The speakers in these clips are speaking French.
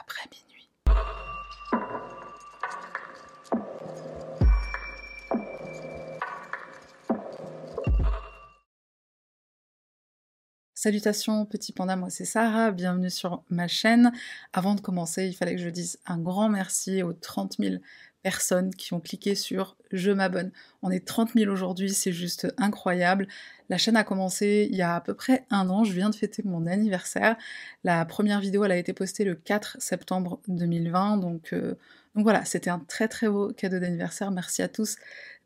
après minuit. Salutations petit panda, moi c'est Sarah, bienvenue sur ma chaîne. Avant de commencer, il fallait que je dise un grand merci aux 30 000 personnes qui ont cliqué sur je m'abonne. On est 30 000 aujourd'hui, c'est juste incroyable. La chaîne a commencé il y a à peu près un an, je viens de fêter mon anniversaire. La première vidéo, elle a été postée le 4 septembre 2020, donc, euh, donc voilà, c'était un très très beau cadeau d'anniversaire. Merci à tous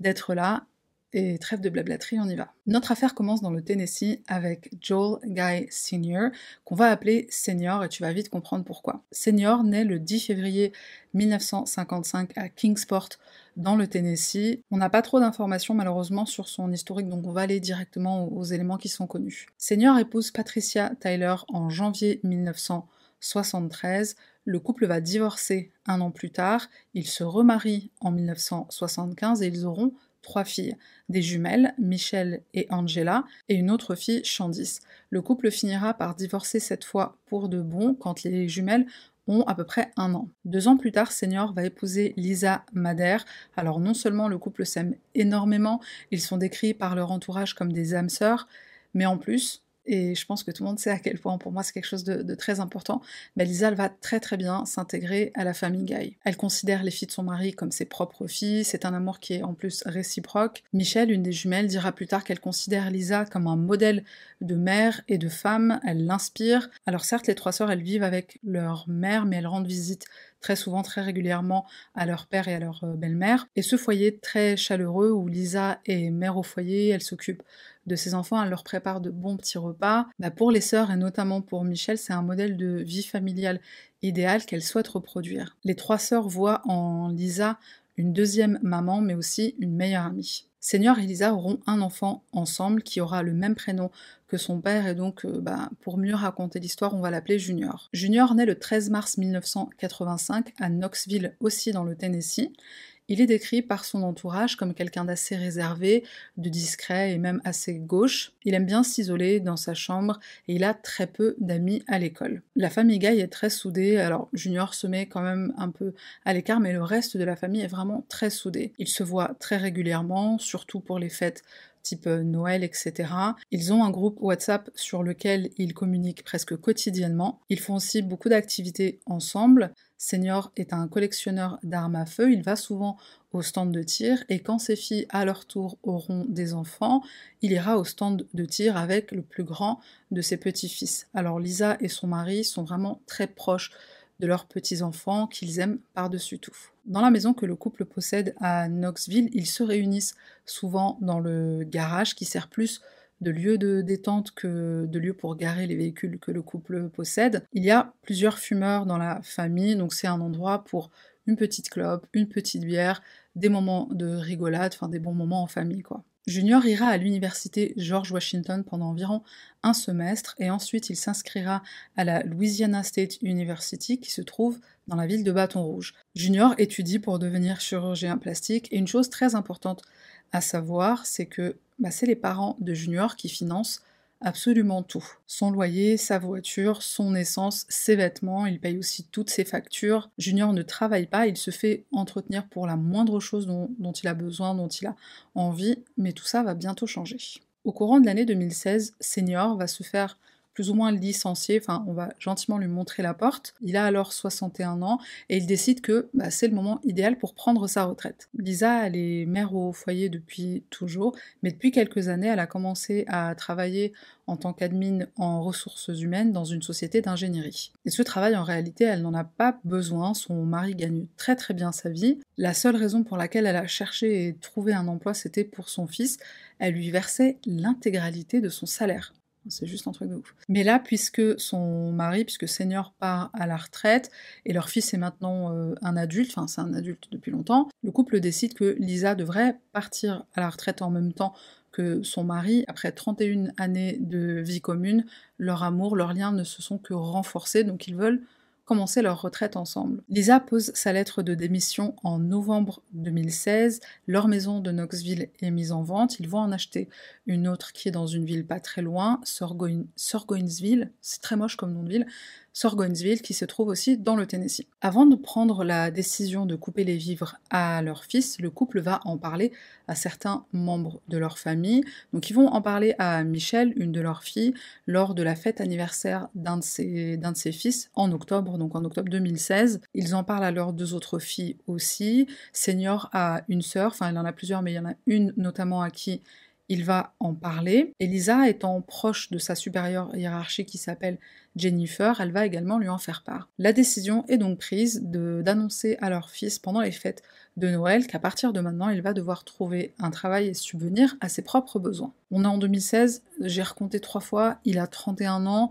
d'être là. Et trêve de blablaterie, on y va. Notre affaire commence dans le Tennessee avec Joel Guy Sr., qu'on va appeler Senior, et tu vas vite comprendre pourquoi. Senior naît le 10 février 1955 à Kingsport, dans le Tennessee. On n'a pas trop d'informations malheureusement sur son historique, donc on va aller directement aux éléments qui sont connus. Senior épouse Patricia Tyler en janvier 1973. Le couple va divorcer un an plus tard, ils se remarient en 1975 et ils auront trois filles, des jumelles, Michelle et Angela, et une autre fille, Candice. Le couple finira par divorcer cette fois pour de bon quand les jumelles ont à peu près un an. Deux ans plus tard, Senior va épouser Lisa Madère. Alors non seulement le couple s'aime énormément, ils sont décrits par leur entourage comme des âmes sœurs, mais en plus, et je pense que tout le monde sait à quel point pour moi c'est quelque chose de, très important, mais Lisa elle va très très bien s'intégrer à la famille Guy. Elle considère les filles de son mari comme ses propres filles, c'est un amour qui est en plus réciproque. Michelle, une des jumelles, dira plus tard qu'elle considère Lisa comme un modèle de mère et de femme, elle l'inspire. Alors certes les trois sœurs elles vivent avec leur mère mais elles rendent visite très souvent, très régulièrement à leur père et à leur euh, belle-mère. Et ce foyer très chaleureux où Lisa est mère au foyer, elle s'occupe de ses enfants, elle leur prépare de bons petits repas. Bah pour les sœurs et notamment pour Michel, c'est un modèle de vie familiale idéal qu'elle souhaite reproduire. Les trois sœurs voient en Lisa une deuxième maman, mais aussi une meilleure amie. Seigneur et Lisa auront un enfant ensemble qui aura le même prénom que son père et donc euh, bah, pour mieux raconter l'histoire on va l'appeler Junior. Junior naît le 13 mars 1985 à Knoxville aussi dans le Tennessee il est décrit par son entourage comme quelqu'un d'assez réservé, de discret et même assez gauche. Il aime bien s'isoler dans sa chambre et il a très peu d'amis à l'école. La famille Guy est très soudée, alors Junior se met quand même un peu à l'écart, mais le reste de la famille est vraiment très soudé. Ils se voient très régulièrement, surtout pour les fêtes type euh, Noël, etc. Ils ont un groupe WhatsApp sur lequel ils communiquent presque quotidiennement. Ils font aussi beaucoup d'activités ensemble. Senior est un collectionneur d'armes à feu, il va souvent au stand de tir et quand ses filles à leur tour auront des enfants, il ira au stand de tir avec le plus grand de ses petits-fils. Alors Lisa et son mari sont vraiment très proches de leurs petits-enfants qu'ils aiment par-dessus tout. Dans la maison que le couple possède à Knoxville, ils se réunissent souvent dans le garage qui sert plus de lieu de détente que de lieu pour garer les véhicules que le couple possède. Il y a plusieurs fumeurs dans la famille, donc c'est un endroit pour une petite clope, une petite bière, des moments de rigolade, enfin des bons moments en famille quoi. Junior ira à l'université George Washington pendant environ un semestre et ensuite il s'inscrira à la Louisiana State University qui se trouve dans la ville de Bâton Rouge. Junior étudie pour devenir chirurgien plastique et une chose très importante à savoir, c'est que bah, c'est les parents de Junior qui financent absolument tout. Son loyer, sa voiture, son essence, ses vêtements, il paye aussi toutes ses factures. Junior ne travaille pas, il se fait entretenir pour la moindre chose dont, il a besoin, dont il a envie, mais tout ça va bientôt changer. Au courant de l'année 2016, Senior va se faire plus ou moins licencié, enfin on va gentiment lui montrer la porte. Il a alors 61 ans et il décide que bah, c'est le moment idéal pour prendre sa retraite. Lisa, elle est mère au foyer depuis toujours, mais depuis quelques années, elle a commencé à travailler en tant qu'admin en ressources humaines dans une société d'ingénierie. Et ce travail, en réalité, elle n'en a pas besoin, son mari gagne très très bien sa vie. La seule raison pour laquelle elle a cherché et trouvé un emploi, c'était pour son fils. Elle lui versait l'intégralité de son salaire. C'est juste un truc de ouf. Mais là, puisque son mari, puisque Senior part à la retraite, et leur fils est maintenant euh, un adulte, enfin c'est un adulte depuis longtemps, le couple décide que Lisa devrait partir à la retraite en même temps que son mari. Après 31 années de vie commune, leur amour, leurs liens ne se sont que renforcés, donc ils veulent commencer leur retraite ensemble. Lisa pose sa lettre de démission en novembre 2016, leur maison de Knoxville est mise en vente, ils vont en acheter une autre qui est dans une ville pas très loin, Sorgoinsville, c'est très moche comme nom de ville, Sorgoinsville, qui se trouve aussi dans le Tennessee. Avant de prendre la décision de couper les vivres à leur fils, le couple va en parler à certains membres de leur famille. Donc ils vont en parler à Michelle, une de leurs filles, lors de la fête anniversaire d'un de ses, de ses fils en octobre, donc en octobre 2016. Ils en parlent à leurs deux autres filles aussi. Senior a une sœur, enfin il en a plusieurs, mais il y en a une notamment à qui il va en parler. Elisa, étant proche de sa supérieure hiérarchique qui s'appelle Jennifer, elle va également lui en faire part. La décision est donc prise d'annoncer à leur fils pendant les fêtes de Noël qu'à partir de maintenant, il va devoir trouver un travail et subvenir à ses propres besoins. On est en 2016, j'ai recompté trois fois, il a 31 ans,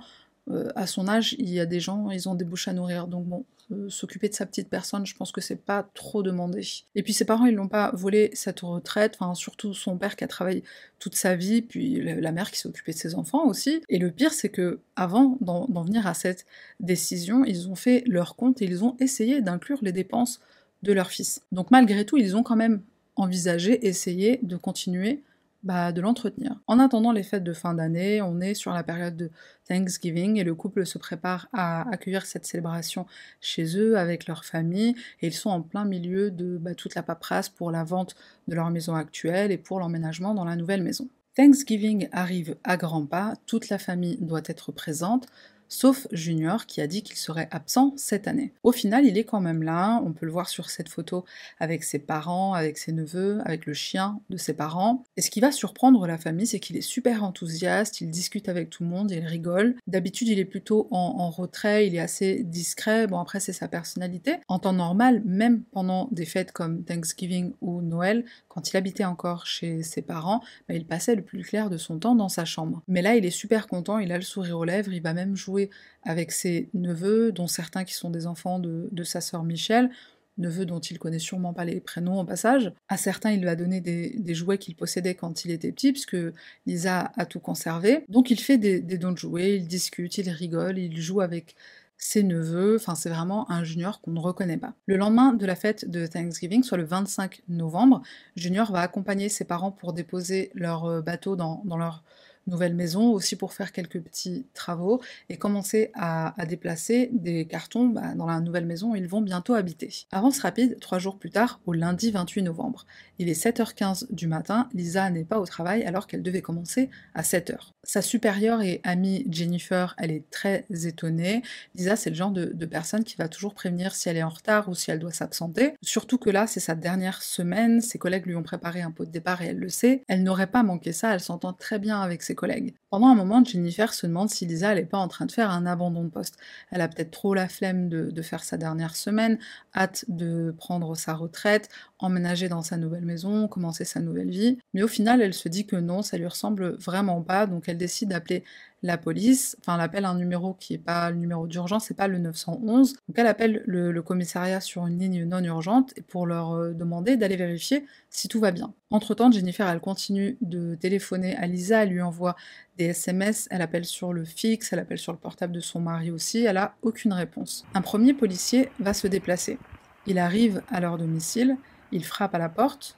euh, à son âge, il y a des gens, ils ont des bouches à nourrir, donc bon, s'occuper de sa petite personne, je pense que c'est pas trop demandé. Et puis ses parents, ils l'ont pas volé cette retraite, surtout son père qui a travaillé toute sa vie, puis la mère qui s'est occupée de ses enfants aussi. Et le pire, c'est que avant d'en venir à cette décision, ils ont fait leur compte et ils ont essayé d'inclure les dépenses de leur fils. Donc malgré tout, ils ont quand même envisagé, essayé de continuer bah, de l'entretenir. En attendant les fêtes de fin d'année, on est sur la période de Thanksgiving et le couple se prépare à accueillir cette célébration chez eux avec leur famille et ils sont en plein milieu de bah, toute la paperasse pour la vente de leur maison actuelle et pour l'emménagement dans la nouvelle maison. Thanksgiving arrive à grands pas, toute la famille doit être présente, sauf Junior qui a dit qu'il serait absent cette année. Au final, il est quand même là, on peut le voir sur cette photo avec ses parents, avec ses neveux, avec le chien de ses parents. Et ce qui va surprendre la famille, c'est qu'il est super enthousiaste, il discute avec tout le monde, il rigole. D'habitude, il est plutôt en, retrait, il est assez discret, bon après c'est sa personnalité. En temps normal, même pendant des fêtes comme Thanksgiving ou Noël, quand il habitait encore chez ses parents, bah, il passait le plus clair de son temps dans sa chambre. Mais là, il est super content, il a le sourire aux lèvres, il va même jouer avec ses neveux, dont certains qui sont des enfants de, sa sœur Michel, neveux dont il connaît sûrement pas les prénoms au passage. À certains, il va donner des, jouets qu'il possédait quand il était petit, puisque Lisa a tout conservé. Donc il fait des dons de jouets, il discute, il rigole, il joue avec ses neveux, enfin c'est vraiment un junior qu'on ne reconnaît pas. Le lendemain de la fête de Thanksgiving, soit le 25 novembre, Junior va accompagner ses parents pour déposer leur euh, bateau dans leur nouvelle maison, aussi pour faire quelques petits travaux et commencer à, déplacer des cartons bah, dans la nouvelle maison où ils vont bientôt habiter. Avance rapide, trois jours plus tard, au lundi 28 novembre. Il est 7h15 du matin, Lisa n'est pas au travail alors qu'elle devait commencer à 7h. Sa supérieure et amie Jennifer, elle est très étonnée. Lisa, c'est le genre de, de personne qui va toujours prévenir si elle est en retard ou si elle doit s'absenter. Surtout que là, c'est sa dernière semaine, ses collègues lui ont préparé un pot de départ et elle le sait. Elle n'aurait pas manqué ça, elle s'entend très bien avec ses collègues. Pendant un moment, Jennifer se demande si Lisa n'est pas en train de faire un abandon de poste. Elle a peut-être trop la flemme de, faire sa dernière semaine, hâte de prendre sa retraite, emménager dans sa nouvelle maison, commencer sa nouvelle vie. Mais au final, elle se dit que non, ça lui ressemble vraiment pas, donc elle décide d'appeler la police, enfin elle appelle un numéro qui n'est pas le numéro d'urgence, c'est pas le 911. Donc elle appelle le, commissariat sur une ligne non urgente pour leur euh, demander d'aller vérifier si tout va bien. Entre-temps, Jennifer, elle continue de téléphoner à Lisa, elle lui envoie des SMS, elle appelle sur le fixe, elle appelle sur le portable de son mari aussi, elle a aucune réponse. Un premier policier va se déplacer. Il arrive à leur domicile, il frappe à la porte,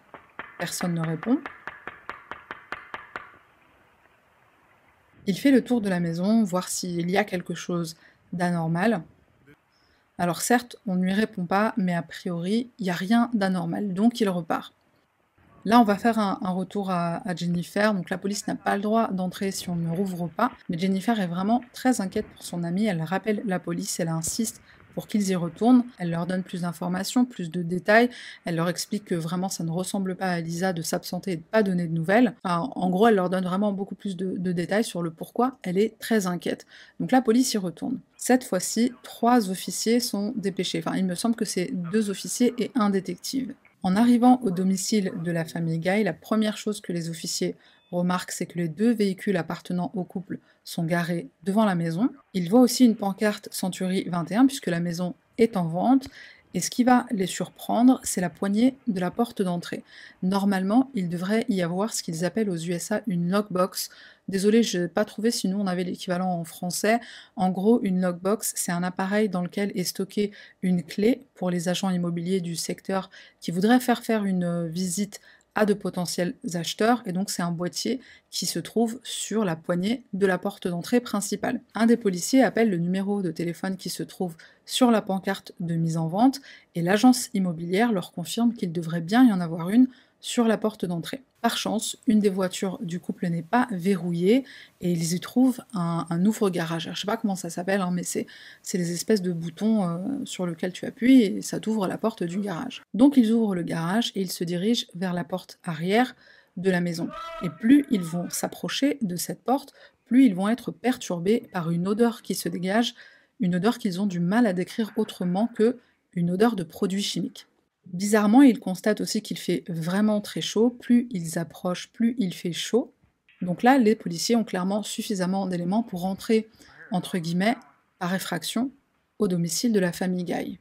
personne ne répond. Il fait le tour de la maison, voir s'il y a quelque chose d'anormal. Alors certes, on ne lui répond pas, mais a priori, il n'y a rien d'anormal, donc il repart. Là, on va faire un, retour à, à, Jennifer. Donc la police n'a pas le droit d'entrer si on ne rouvre pas. Mais Jennifer est vraiment très inquiète pour son amie. Elle rappelle la police, elle insiste pour qu'ils y retournent. Elle leur donne plus d'informations, plus de détails. Elle leur explique que vraiment ça ne ressemble pas à Lisa de s'absenter et de pas donner de nouvelles. en gros, elle leur donne vraiment beaucoup plus de, de détails sur le pourquoi elle est très inquiète. Donc la police y retourne. Cette fois-ci, trois officiers sont dépêchés. Enfin, il me semble que c'est deux officiers et un détective. En arrivant au domicile de la famille Guy, la première chose que les officiers remarquent, c'est que les deux véhicules appartenant au couple sont garés devant la maison. Ils voient aussi une pancarte Century 21 puisque la maison est en vente. Et ce qui va les surprendre, c'est la poignée de la porte d'entrée. Normalement, il devrait y avoir ce qu'ils appellent aux USA une lockbox. Désolé, je n'ai pas trouvé, sinon on avait l'équivalent en français. En gros, une lockbox, c'est un appareil dans lequel est stockée une clé pour les agents immobiliers du secteur qui voudraient faire faire une visite à de potentiels acheteurs et donc c'est un boîtier qui se trouve sur la poignée de la porte d'entrée principale. Un des policiers appelle le numéro de téléphone qui se trouve sur la pancarte de mise en vente et l'agence immobilière leur confirme qu'il devrait bien y en avoir une sur la porte d'entrée. Par chance, une des voitures du couple n'est pas verrouillée et ils y trouvent un, ouvre-garage. Je ne sais pas comment ça s'appelle, hein, mais c'est des espèces de boutons euh, sur lesquels tu appuies et ça t'ouvre la porte du garage. Donc ils ouvrent le garage et ils se dirigent vers la porte arrière de la maison. Et plus ils vont s'approcher de cette porte, plus ils vont être perturbés par une odeur qui se dégage, une odeur qu'ils ont du mal à décrire autrement que une odeur de produits chimiques. Bizarrement, ils constatent aussi qu'il fait vraiment très chaud. Plus ils approchent, plus il fait chaud. Donc là, les policiers ont clairement suffisamment d'éléments pour rentrer, entre guillemets, par effraction, au domicile de la famille Guy.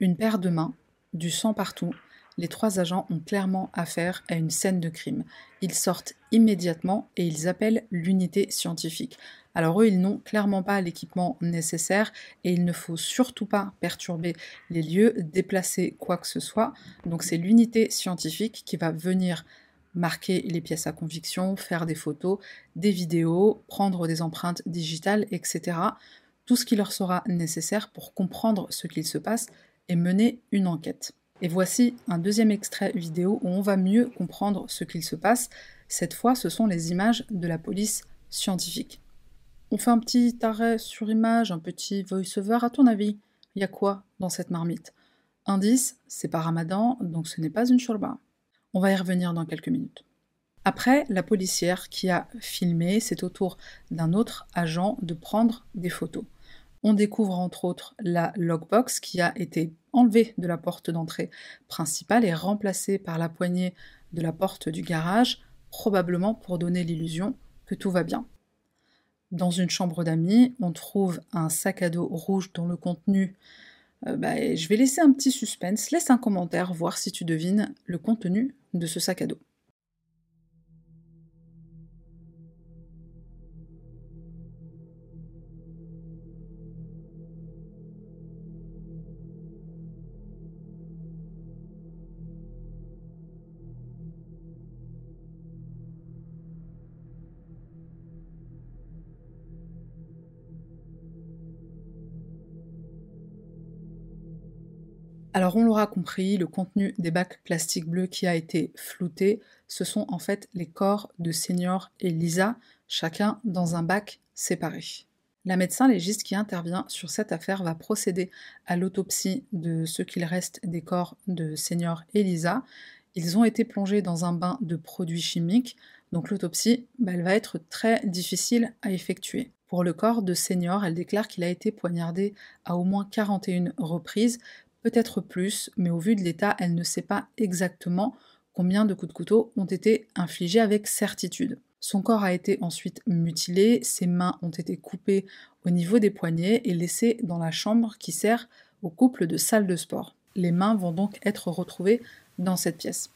Une paire de mains, du sang partout, les trois agents ont clairement affaire à une scène de crime. Ils sortent immédiatement et ils appellent l'unité scientifique. Alors eux, ils n'ont clairement pas l'équipement nécessaire et il ne faut surtout pas perturber les lieux, déplacer quoi que ce soit. Donc c'est l'unité scientifique qui va venir marquer les pièces à conviction, faire des photos, des vidéos, prendre des empreintes digitales, etc. Tout ce qui leur sera nécessaire pour comprendre ce qu'il se passe et mener une enquête. Et voici un deuxième extrait vidéo où on va mieux comprendre ce qu'il se passe. Cette fois, ce sont les images de la police scientifique. On fait un petit arrêt sur image, un petit voice-over. À ton avis, il y a quoi dans cette marmite? Indice, c'est pas ramadan, donc ce n'est pas une shorba. On va y revenir dans quelques minutes. Après, la policière qui a filmé, c'est au tour d'un autre agent de prendre des photos. On découvre entre autres la logbox qui a été enlevée de la porte d'entrée principale et remplacée par la poignée de la porte du garage, probablement pour donner l'illusion que tout va bien. Dans une chambre d'amis, on trouve un sac à dos rouge dont le contenu euh, bah, je vais laisser un petit suspense, laisse un commentaire, voir si tu devines le contenu de ce sac à dos. Alors on l'aura compris, le contenu des bacs plastiques bleus qui a été flouté, ce sont en fait les corps de Senior et Lisa, chacun dans un bac séparé. La médecin légiste qui intervient sur cette affaire va procéder à l'autopsie de ce qu'il reste des corps de Senior et Lisa. Ils ont été plongés dans un bain de produits chimiques, donc l'autopsie bah, va être très difficile à effectuer. Pour le corps de Senior, elle déclare qu'il a été poignardé à au moins 41 reprises, peut-être plus, mais au vu de l'état, elle ne sait pas exactement combien de coups de couteau ont été infligés avec certitude. Son corps a été ensuite mutilé, ses mains ont été coupées au niveau des poignets et laissées dans la chambre qui sert au couple de salle de sport. Les mains vont donc être retrouvées dans cette pièce.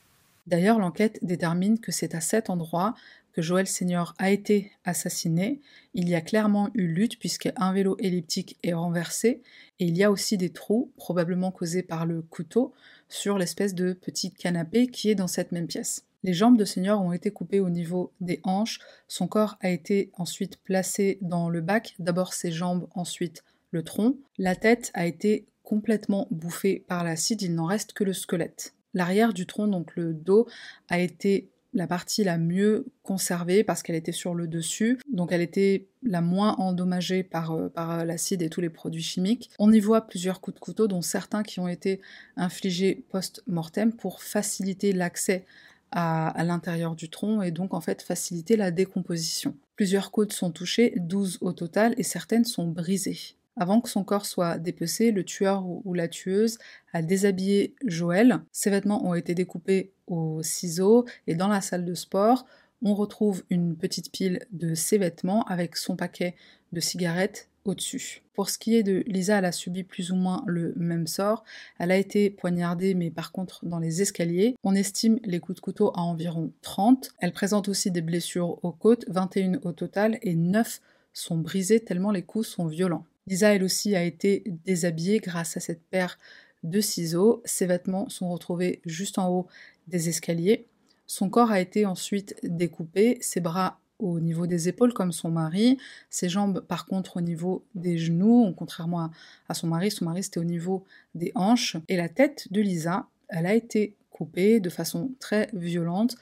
D'ailleurs, l'enquête détermine que c'est à cet endroit Joël Senior a été assassiné. Il y a clairement eu lutte puisque un vélo elliptique est renversé et il y a aussi des trous, probablement causés par le couteau, sur l'espèce de petit canapé qui est dans cette même pièce. Les jambes de Senior ont été coupées au niveau des hanches, son corps a été ensuite placé dans le bac, d'abord ses jambes, ensuite le tronc. La tête a été complètement bouffée par l'acide, il n'en reste que le squelette. L'arrière du tronc, donc le dos, a été la partie la mieux conservée parce qu'elle était sur le dessus, donc elle était la moins endommagée par, euh, par l'acide et tous les produits chimiques. On y voit plusieurs coups de couteau, dont certains qui ont été infligés post-mortem pour faciliter l'accès à, à l'intérieur du tronc et donc en fait faciliter la décomposition. Plusieurs côtes sont touchées, 12 au total, et certaines sont brisées. Avant que son corps soit dépecé, le tueur ou la tueuse a déshabillé Joël. Ses vêtements ont été découpés au ciseau et dans la salle de sport, on retrouve une petite pile de ses vêtements avec son paquet de cigarettes au-dessus. Pour ce qui est de Lisa, elle a subi plus ou moins le même sort. Elle a été poignardée, mais par contre dans les escaliers. On estime les coups de couteau à environ 30. Elle présente aussi des blessures aux côtes, 21 au total, et 9 sont brisées tellement les coups sont violents. Lisa, elle aussi, a été déshabillée grâce à cette paire de ciseaux. Ses vêtements sont retrouvés juste en haut des escaliers. Son corps a été ensuite découpé, ses bras au niveau des épaules comme son mari, ses jambes par contre au niveau des genoux, contrairement à, son mari, son mari c'était au niveau des hanches, et la tête de Lisa, elle a été coupée de façon très violente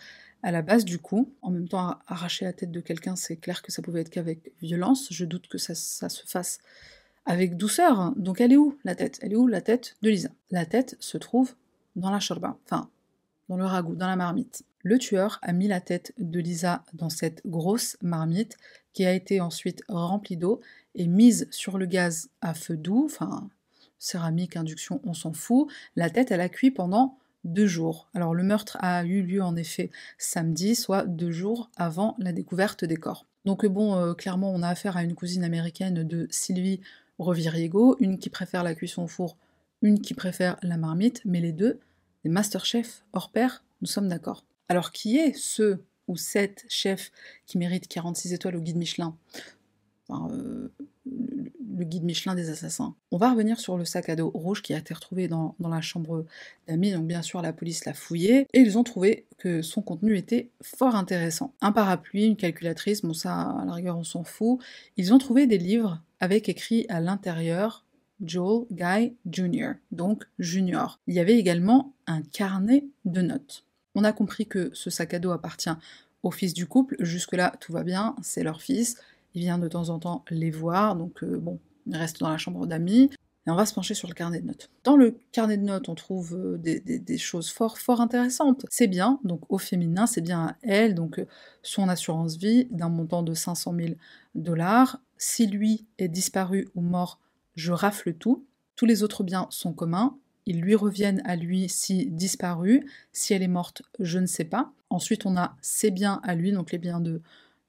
à la base du cou. En même temps, arracher la tête de quelqu'un, c'est clair que ça pouvait être qu'avec violence. Je doute que ça, ça se fasse avec douceur. Hein. Donc elle est où la tête? Elle est où la tête de Lisa? La tête se trouve dans la shorba, enfin dans le ragoût, dans la marmite. Le tueur a mis la tête de Lisa dans cette grosse marmite qui a été ensuite remplie d'eau et mise sur le gaz à feu doux, enfin céramique, induction, on s'en fout. La tête, elle a cuit pendant deux jours. Alors le meurtre a eu lieu en effet samedi, soit deux jours avant la découverte des corps. Donc bon, euh, clairement, on a affaire à une cousine américaine de Sylvie Reviriego, une qui préfère la cuisson au four, une qui préfère la marmite, mais les deux, des masterchefs hors pair, nous sommes d'accord. Alors qui est ce ou cette chef qui mérite 46 étoiles au guide Michelin? Euh, le guide Michelin des assassins. On va revenir sur le sac à dos rouge qui a été retrouvé dans, la chambre d'amis, donc bien sûr la police l'a fouillé, et ils ont trouvé que son contenu était fort intéressant. Un parapluie, une calculatrice, bon ça à la rigueur on s'en fout. Ils ont trouvé des livres avec écrit à l'intérieur Joel Guy Jr., donc Junior. Il y avait également un carnet de notes. On a compris que ce sac à dos appartient au fils du couple, jusque-là tout va bien, c'est leur fils, il vient de temps en temps les voir, donc euh, bon, reste dans la chambre d'amis. Et on va se pencher sur le carnet de notes. Dans le carnet de notes, on trouve euh, des, choses fort, fort intéressantes. C'est bien, donc au féminin, c'est bien à elle, donc euh, son assurance vie d'un montant de 500 000 dollars. Si lui est disparu ou mort, je rafle tout. Tous les autres biens sont communs. Ils lui reviennent à lui si disparu. Si elle est morte, je ne sais pas. Ensuite, on a ses biens à lui, donc les biens de,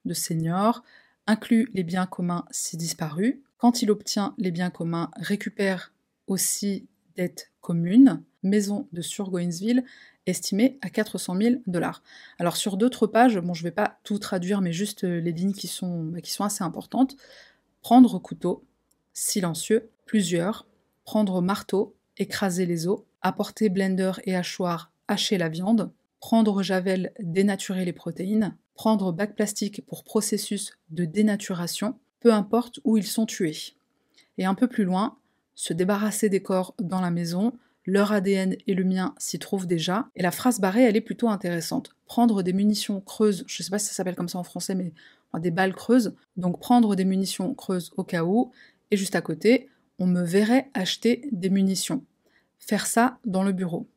de senior inclut les biens communs si disparus. Quand il obtient les biens communs, récupère aussi dettes communes, maison de Surgoinsville, estimée à 400 000 dollars. Alors sur d'autres pages, je vais pas tout traduire, mais juste euh, les lignes qui sont, bah, qui sont assez importantes. Prendre couteau, silencieux, plusieurs, prendre marteau, écraser les os, apporter blender et hachoir, hacher la viande, prendre javel, dénaturer les protéines, prendre bac plastique pour processus de dénaturation, peu importe où ils sont tués. Et un peu plus loin, se débarrasser des corps dans la maison, leur ADN et le mien s'y trouvent déjà. Et la phrase barrée, elle est plutôt intéressante. Prendre des munitions creuses, je ne sais pas si ça s'appelle comme ça en français, mais des balles creuses. Donc prendre des munitions creuses au cas où. Et juste à côté, on me verrait acheter des munitions. Faire ça dans le bureau.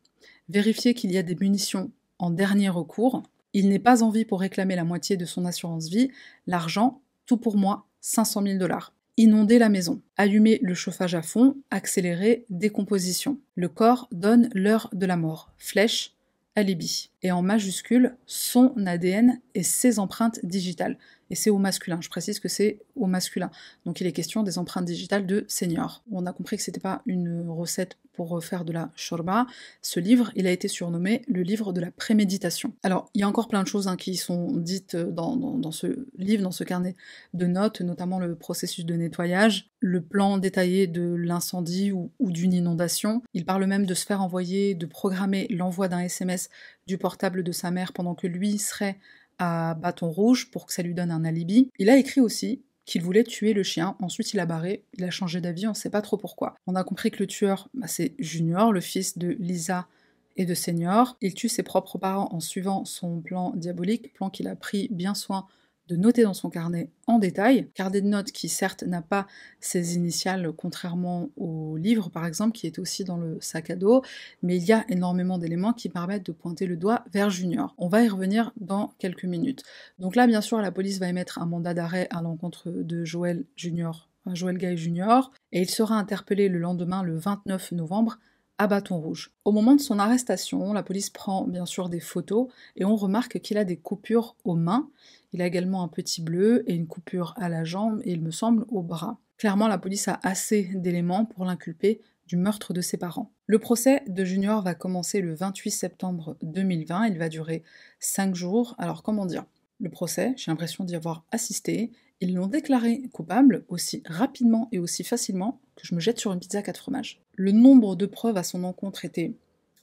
Vérifier qu'il y a des munitions en dernier recours. Il n'est pas en vie pour réclamer la moitié de son assurance vie. L'argent, tout pour moi, 500 000 dollars. Inonder la maison. Allumer le chauffage à fond. Accélérer décomposition. Le corps donne l'heure de la mort. Flèche, alibi. Et en majuscule, son ADN et ses empreintes digitales et c'est au masculin. Je précise que c'est au masculin. Donc il est question des empreintes digitales de senior. On a compris que c'était pas une recette pour faire de la shorba. Ce livre, il a été surnommé le livre de la préméditation. Alors, il y a encore plein de choses hein, qui sont dites dans, ce livre, dans ce carnet de notes, notamment le processus de nettoyage, le plan détaillé de l'incendie ou d'une inondation. Il parle même de se faire envoyer, de programmer l'envoi d'un SMS du portable de sa mère pendant que lui serait bâton rouge pour que ça lui donne un alibi. Il a écrit aussi qu'il voulait tuer le chien, ensuite il a barré, il a changé d'avis, on ne sait pas trop pourquoi. On a compris que le tueur, bah, c'est Junior, le fils de Lisa et de Senior. Il tue ses propres parents en suivant son plan diabolique, plan qu'il a pris bien soin noter dans son carnet en détail. Carnet de notes qui certes n'a pas ses initiales contrairement au livre par exemple qui est aussi dans le sac à dos, mais il y a énormément d'éléments qui permettent de pointer le doigt vers Junior. On va y revenir dans quelques minutes. Donc là bien sûr la police va émettre un mandat d'arrêt à l'encontre de Joël Junior, Joël Gay Junior, et il sera interpellé le lendemain le 29 novembre à bâton rouge. Au moment de son arrestation, la police prend bien sûr des photos et on remarque qu'il a des coupures aux mains. Il a également un petit bleu et une coupure à la jambe et il me semble au bras. Clairement, la police a assez d'éléments pour l'inculper du meurtre de ses parents. Le procès de Junior va commencer le 28 septembre 2020, il va durer 5 jours. Alors comment dire? Le procès, j'ai l'impression d'y avoir assisté, ils l'ont déclaré coupable aussi rapidement et aussi facilement que je me jette sur une pizza à quatre fromages. Le nombre de preuves à son encontre était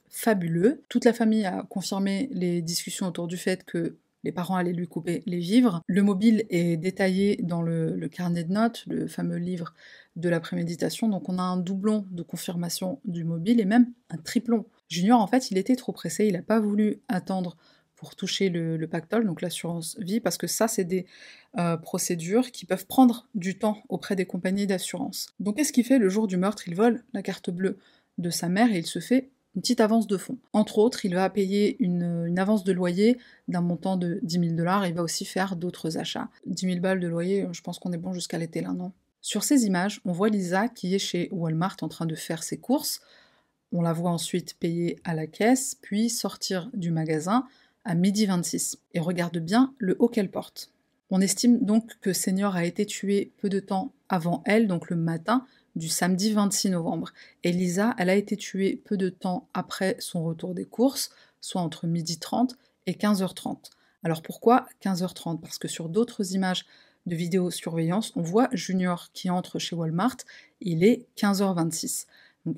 fabuleux. Toute la famille a confirmé les discussions autour du fait que les parents allaient lui couper les vivres. Le mobile est détaillé dans le, carnet de notes, le fameux livre de la préméditation. Donc on a un doublon de confirmation du mobile et même un triplon. Junior, en fait, il était trop pressé, il n'a pas voulu attendre pour toucher le, pactole, donc l'assurance vie, parce que ça, c'est des euh, procédures qui peuvent prendre du temps auprès des compagnies d'assurance. Donc qu'est-ce qu'il fait le jour du meurtre? Il vole la carte bleue de sa mère et il se fait une petite avance de fonds. Entre autres, il va payer une, avance de loyer d'un montant de 10 000 dollars. Il va aussi faire d'autres achats. 10 000 balles de loyer, je pense qu'on est bon jusqu'à l'été là, non? Sur ces images, on voit Lisa qui est chez Walmart en train de faire ses courses. On la voit ensuite payer à la caisse, puis sortir du magasin à midi 26 et regarde bien le haut qu'elle porte. On estime donc que Senior a été tué peu de temps avant elle, donc le matin du samedi 26 novembre. Et Lisa, elle a été tuée peu de temps après son retour des courses, soit entre midi 30 et 15h30. Alors pourquoi 15h30 Parce que sur d'autres images de vidéosurveillance, on voit Junior qui entre chez Walmart, il est 15h26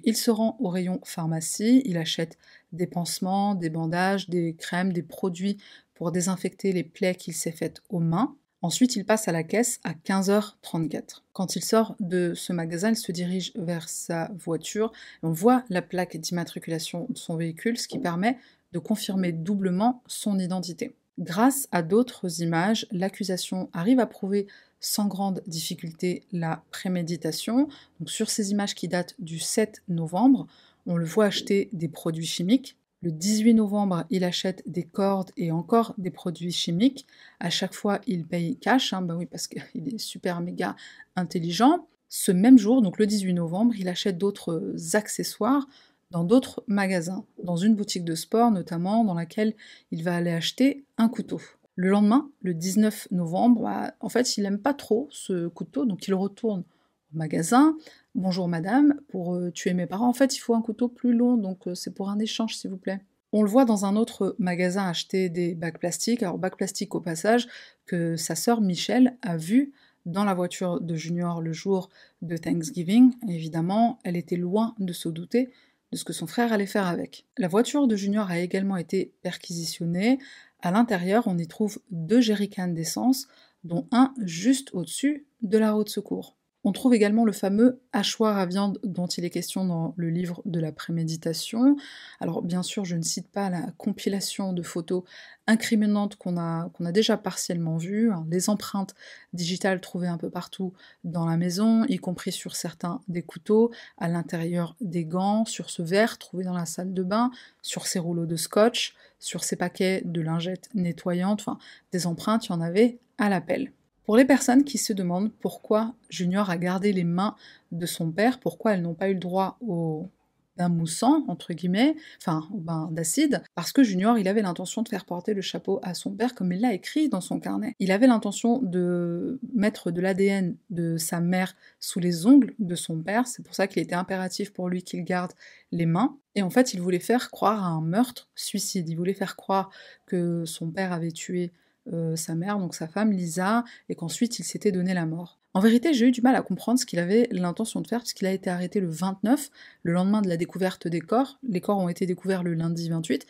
il se rend au rayon pharmacie, il achète des pansements, des bandages, des crèmes, des produits pour désinfecter les plaies qu'il s'est faites aux mains. Ensuite, il passe à la caisse à 15h34. Quand il sort de ce magasin, il se dirige vers sa voiture. On voit la plaque d'immatriculation de son véhicule, ce qui permet de confirmer doublement son identité. Grâce à d'autres images, l'accusation arrive à prouver sans grande difficulté la préméditation. Sur ces images qui datent du 7 novembre, on le voit acheter des produits chimiques. Le 18 novembre, il achète des cordes et encore des produits chimiques. À chaque fois, il paye cash, hein, bah oui, parce qu'il est super méga intelligent. Ce même jour, donc le 18 novembre, il achète d'autres accessoires dans d'autres magasins, dans une boutique de sport notamment, dans laquelle il va aller acheter un couteau. Le lendemain, le 19 novembre, bah, en fait, il n'aime pas trop ce couteau, donc il retourne magasin. Bonjour madame, pour euh, tuer mes parents, en fait, il faut un couteau plus long, donc euh, c'est pour un échange, s'il vous plaît. On le voit dans un autre magasin acheter des bacs plastiques. Alors, bacs plastiques au passage, que sa sœur Michelle a vu dans la voiture de Junior le jour de Thanksgiving. Évidemment, elle était loin de se douter de ce que son frère allait faire avec. La voiture de Junior a également été perquisitionnée. À l'intérieur, on y trouve deux jerrycans d'essence, dont un juste au-dessus de la roue de secours. On trouve également le fameux hachoir à viande dont il est question dans le livre de la préméditation. Alors bien sûr, je ne cite pas la compilation de photos incriminantes qu'on a, déjà partiellement vues, hein. les empreintes digitales trouvées un peu partout dans la maison, y compris sur certains des couteaux, à l'intérieur des gants, sur ce verre trouvé dans la salle de bain, sur ces rouleaux de scotch, sur ces paquets de lingettes nettoyantes, enfin des empreintes, il y en avait à l'appel. Pour les personnes qui se demandent pourquoi Junior a gardé les mains de son père, pourquoi elles n'ont pas eu le droit au bain moussant, entre guillemets, enfin bain d'acide, parce que Junior, il avait l'intention de faire porter le chapeau à son père, comme il l'a écrit dans son carnet. Il avait l'intention de mettre de l'ADN de sa mère sous les ongles de son père, c'est pour ça qu'il était impératif pour lui qu'il garde les mains. Et en fait, il voulait faire croire à un meurtre suicide. Il voulait faire croire que son père avait tué euh, sa mère, donc sa femme Lisa, et qu'ensuite il s'était donné la mort. En vérité, j'ai eu du mal à comprendre ce qu'il avait l'intention de faire, puisqu'il a été arrêté le 29, le lendemain de la découverte des corps. Les corps ont été découverts le lundi 28,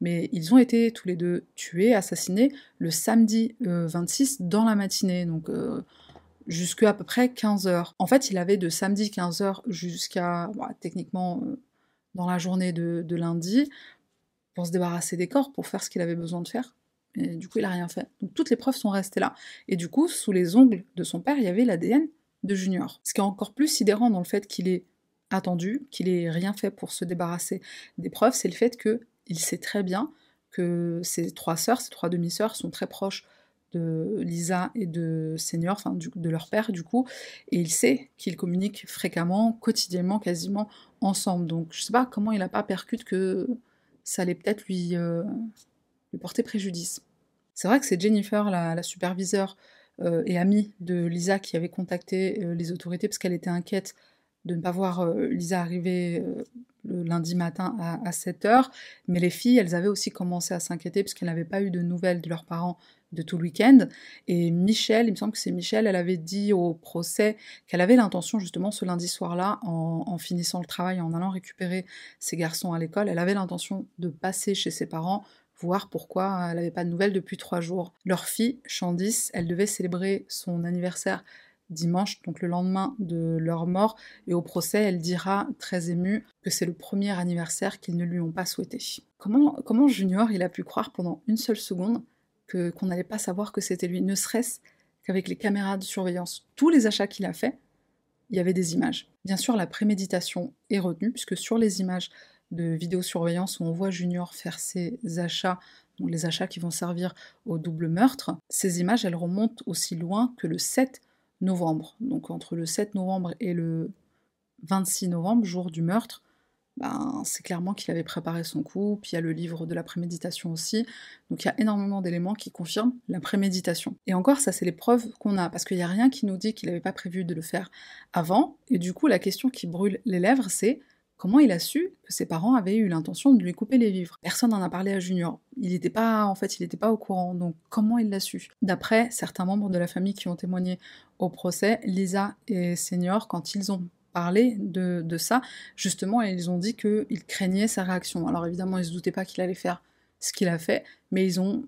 mais ils ont été tous les deux tués, assassinés, le samedi 26 euh, dans la matinée, donc euh, jusqu'à à peu près 15 heures. En fait, il avait de samedi 15 heures jusqu'à, bah, techniquement, dans la journée de lundi, pour se débarrasser des corps, pour faire ce qu'il avait besoin de faire. Et du coup, il a rien fait. Donc toutes les preuves sont restées là. Et du coup, sous les ongles de son père, il y avait l'ADN de Junior. Ce qui est encore plus sidérant dans le fait qu'il ait attendu, qu'il ait rien fait pour se débarrasser des preuves, c'est le fait qu'il sait très bien que ses trois sœurs, ses trois demi-sœurs, sont très proches de Lisa et de Senior, enfin de leur père du coup, et il sait qu'ils communiquent fréquemment, quotidiennement, quasiment ensemble. Donc je sais pas comment il a pas percute que ça allait peut-être lui, euh, lui porter préjudice. C'est vrai que c'est Jennifer, la, superviseure euh, et amie de Lisa, qui avait contacté euh, les autorités parce qu'elle était inquiète de ne pas voir Lisa arriver le lundi matin à, 7h, mais les filles, elles avaient aussi commencé à s'inquiéter parce qu'elles n'avaient pas eu de nouvelles de leurs parents de tout le week-end. Et Michel, il me semble que c'est Michel, elle avait dit au procès qu'elle avait l'intention justement ce lundi soir-là, en, finissant le travail, en allant récupérer ses garçons à l'école, elle avait l'intention de passer chez ses parents voir pourquoi elle n'avait pas de nouvelles depuis trois jours. Leur fille, Candice, elle devait célébrer son anniversaire dimanche, donc le lendemain de leur mort, et au procès, elle dira, très émue, que c'est le premier anniversaire qu'ils ne lui ont pas souhaité. Comment, comment Junior, il a pu croire pendant une seule seconde que qu'on n'allait pas savoir que c'était lui, ne serait-ce qu'avec les caméras de surveillance. Tous les achats qu'il a fait, il y avait des images. Bien sûr, la préméditation est retenue, puisque sur les images de vidéosurveillance où on voit Junior faire ses achats, donc les achats qui vont servir au double meurtre, ces images, elles remontent aussi loin que le 7 novembre. Donc entre le 7 novembre et le 26 novembre, jour du meurtre, ben, c'est clairement qu'il avait préparé son coup, puis il y a le livre de la préméditation aussi, donc il y a énormément d'éléments qui confirment la préméditation. Et encore, ça c'est les preuves qu'on a, parce qu'il n'y a rien qui nous dit qu'il n'avait pas prévu de le faire avant, et du coup la question qui brûle les lèvres c'est comment il a su que ses parents avaient eu l'intention de lui couper les vivres Personne n'en a parlé à Junior. Il n'était pas, en fait, il n'était pas au courant. Donc comment il l'a su? D'après certains membres de la famille qui ont témoigné au procès, Lisa et Senior, quand ils ont parlé de, ça, justement, ils ont dit qu'ils craignaient sa réaction. Alors évidemment, ils se doutaient pas qu'il allait faire ce qu'il a fait, mais ils ont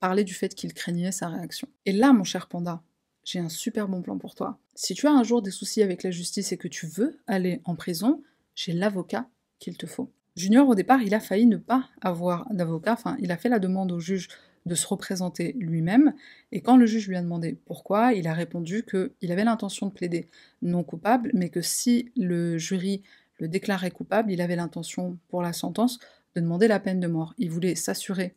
parlé du fait qu'il craignait sa réaction. Et là, mon cher panda, j'ai un super bon plan pour toi. Si tu as un jour des soucis avec la justice et que tu veux aller en prison, j'ai l'avocat qu'il te faut. Junior, au départ, il a failli ne pas avoir d'avocat, enfin, il a fait la demande au juge de se représenter lui-même, et quand le juge lui a demandé pourquoi, il a répondu qu'il avait l'intention de plaider non coupable, mais que si le jury le déclarait coupable, il avait l'intention pour la sentence de demander la peine de mort. Il voulait s'assurer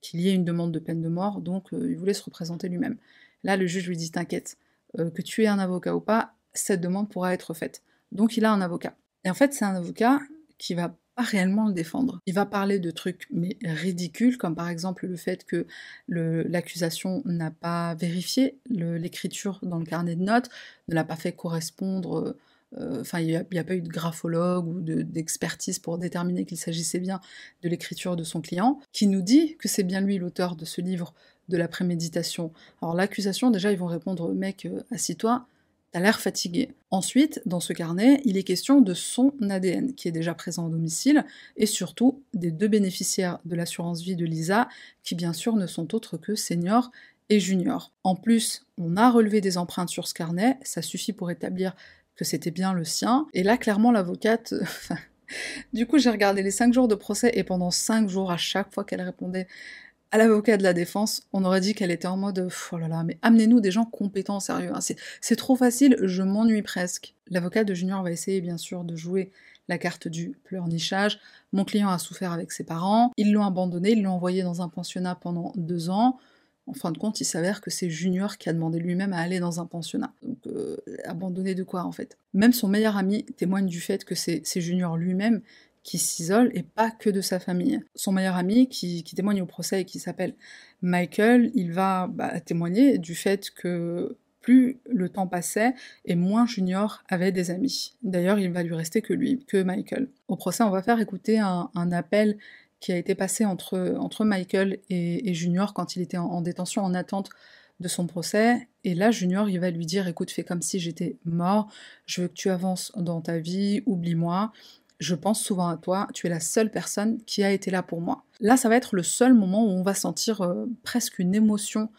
qu'il y ait une demande de peine de mort, donc euh, il voulait se représenter lui-même. Là, le juge lui dit T'inquiète, euh, que tu aies un avocat ou pas, cette demande pourra être faite. Donc il a un avocat. Et en fait, c'est un avocat qui va pas réellement le défendre. Il va parler de trucs mais ridicules, comme par exemple le fait que l'accusation n'a pas vérifié l'écriture dans le carnet de notes, ne l'a pas fait correspondre. Euh, enfin, il n'y a, pas eu de graphologue ou d'expertise pour déterminer qu'il s'agissait bien de l'écriture de son client, qui nous dit que c'est bien lui l'auteur de ce livre de la préméditation. Alors l'accusation, déjà, ils vont répondre, mec, euh, assis-toi, T'as l'air fatigué. Ensuite, dans ce carnet, il est question de son ADN qui est déjà présent au domicile et surtout des deux bénéficiaires de l'assurance vie de Lisa qui bien sûr ne sont autres que Senior et Junior. En plus, on a relevé des empreintes sur ce carnet, ça suffit pour établir que c'était bien le sien. Et là, clairement, l'avocate... du coup, j'ai regardé les 5 jours de procès et pendant 5 jours, à chaque fois qu'elle répondait à l'avocat de la défense, on aurait dit qu'elle était en mode oh là là, mais amenez-nous des gens compétents, sérieux. Hein. C'est trop facile, je m'ennuie presque. L'avocat de Junior va essayer bien sûr de jouer la carte du pleurnichage. Mon client a souffert avec ses parents, ils l'ont abandonné, ils l'ont envoyé dans un pensionnat pendant deux ans. En fin de compte, il s'avère que c'est Junior qui a demandé lui-même à aller dans un pensionnat. Donc, euh, abandonné de quoi en fait? Même son meilleur ami témoigne du fait que c'est Junior lui-même qui s'isole et pas que de sa famille. Son meilleur ami qui, témoigne au procès et qui s'appelle Michael, il va bah, témoigner du fait que plus le temps passait et moins Junior avait des amis. D'ailleurs, il va lui rester que lui, que Michael. Au procès, on va faire écouter un, appel qui a été passé entre, Michael et, Junior quand il était en, en, détention en attente de son procès. Et là, Junior, il va lui dire, écoute, fais comme si j'étais mort, je veux que tu avances dans ta vie, oublie-moi je pense souvent à toi, tu es la seule personne qui a été là pour moi. Là, ça va être le seul moment où on va sentir euh, presque une émotion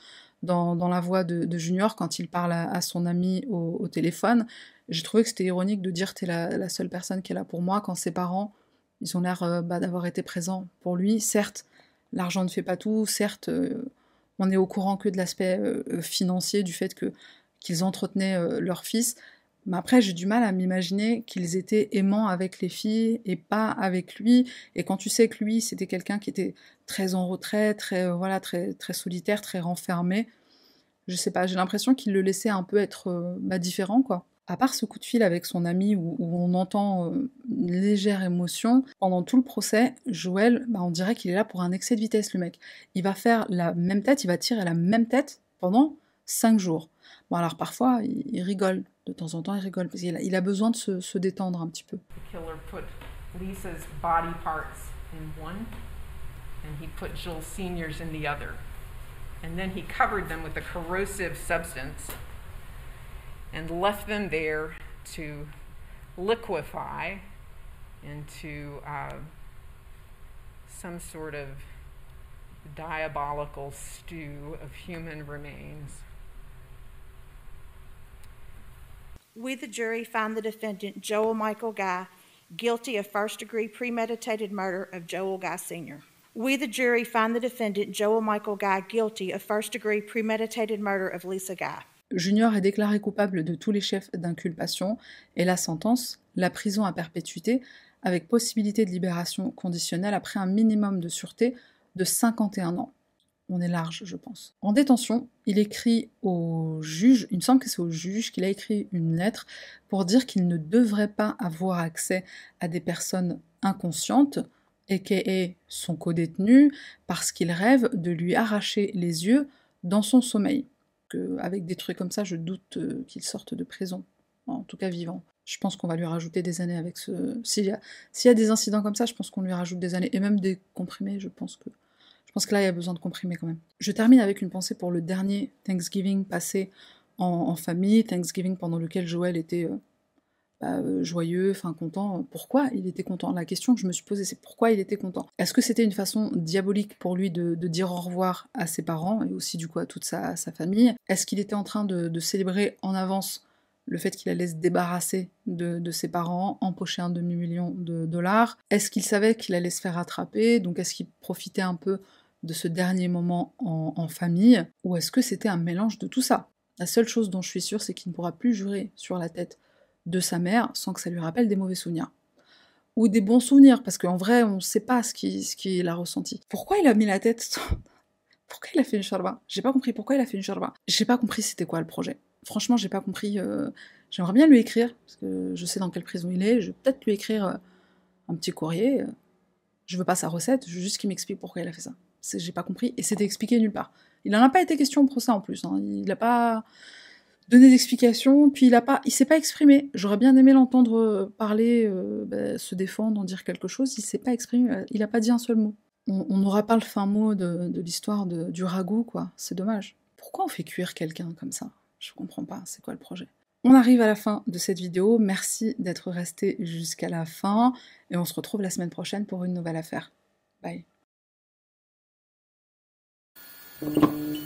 dans, la voix de, Junior quand il parle à, son ami au, téléphone. J'ai trouvé que c'était ironique de dire t'es la, la seule personne qui est là pour moi quand ses parents ils ont l'air bah, d'avoir été présents pour lui. Certes, l'argent ne fait pas tout, certes, on est au courant que de l'aspect financier, du fait que qu'ils entretenaient leur fils, mais après, j'ai du mal à m'imaginer qu'ils étaient aimants avec les filles et pas avec lui. Et quand tu sais que lui, c'était quelqu'un qui était très en retrait, très euh, voilà, très solitaire, très renfermé, je sais pas, j'ai l'impression qu'il le laissait un peu être euh, bah, différent quoi. À part ce coup de fil avec son ami où, on entend euh, une légère émotion, pendant tout le procès, Joël, bah, on dirait qu'il est là pour un excès de vitesse, le mec. Il va faire la même tête, il va tirer la même tête pendant cinq jours. Bon, alors parfois, il, rigole. De temps en temps, il rigole parce qu'il a, il a besoin de se, se, détendre un petit peu. The killer put Lisa's body parts in one, and he put Joel Senior's in the other. And then he covered them with a corrosive substance and left them there to liquefy into uh, some sort of diabolical stew of human remains. We, the jury, find the defendant, Joel Michael Guy, guilty of first degree premeditated murder of Joel Guy Sr. We, the jury, find the defendant, Joel Michael Guy, guilty of first degree premeditated murder of Lisa Guy. Junior est déclaré coupable de tous les chefs d'inculpation et la sentence, la prison à perpétuité, avec possibilité de libération conditionnelle après un minimum de sûreté de 51 ans on est large, je pense. En détention, il écrit au juge, il me semble que c'est au juge qu'il a écrit une lettre pour dire qu'il ne devrait pas avoir accès à des personnes inconscientes, et son co-détenu, parce qu'il rêve de lui arracher les yeux dans son sommeil. Avec des trucs comme ça, je doute euh, qu'il sorte de prison, en tout cas vivant. Je pense qu'on va lui rajouter des années avec ce. S'il y, y, a des incidents comme ça, je pense qu'on lui rajoute des années, et même des comprimés, je pense que je pense que là, il y a besoin de comprimer quand même. Je termine avec une pensée pour le dernier Thanksgiving passé en, famille, Thanksgiving pendant lequel Joël était euh, bah, euh, joyeux, enfin content. Pourquoi il était content? La question que je me suis posée, c'est pourquoi il était content? Est-ce que c'était une façon diabolique pour lui de, dire au revoir à ses parents et aussi du coup à toute sa, famille? Est-ce qu'il était en train de, célébrer en avance le fait qu'il allait se débarrasser de, de, ses parents, empocher un demi-million de dollars? Est-ce qu'il savait qu'il allait se faire attraper? Donc est-ce qu'il profitait un peu de ce dernier moment en, famille, ou est-ce que c'était un mélange de tout ça? La seule chose dont je suis sûre, c'est qu'il ne pourra plus jurer sur la tête de sa mère sans que ça lui rappelle des mauvais souvenirs. Ou des bons souvenirs, parce qu'en vrai, on ne sait pas ce qu'il ce a ressenti. Pourquoi il a mis la tête Pourquoi il a fait une charba J'ai pas compris pourquoi il a fait une charba. J'ai pas compris c'était quoi le projet. Franchement, j'ai pas compris. Euh, j'aimerais bien lui écrire, parce que je sais dans quelle prison il est. Je vais peut-être lui écrire euh, un petit courrier. Je veux pas sa recette, je veux juste qu'il m'explique pourquoi il a fait ça j'ai pas compris, et c'était expliqué nulle part. Il n'en a pas été question au procès en plus, hein. il n'a pas donné d'explication, puis il a pas, il s'est pas exprimé. J'aurais bien aimé l'entendre euh, parler, euh, bah, se défendre, en dire quelque chose, il s'est pas exprimé, euh, il a pas dit un seul mot. On n'aura pas le fin mot de, de l'histoire du ragoût, quoi, c'est dommage. Pourquoi on fait cuire quelqu'un comme ça? Je comprends pas, c'est quoi le projet? On arrive à la fin de cette vidéo, merci d'être resté jusqu'à la fin, et on se retrouve la semaine prochaine pour une nouvelle affaire. Bye. 嗯。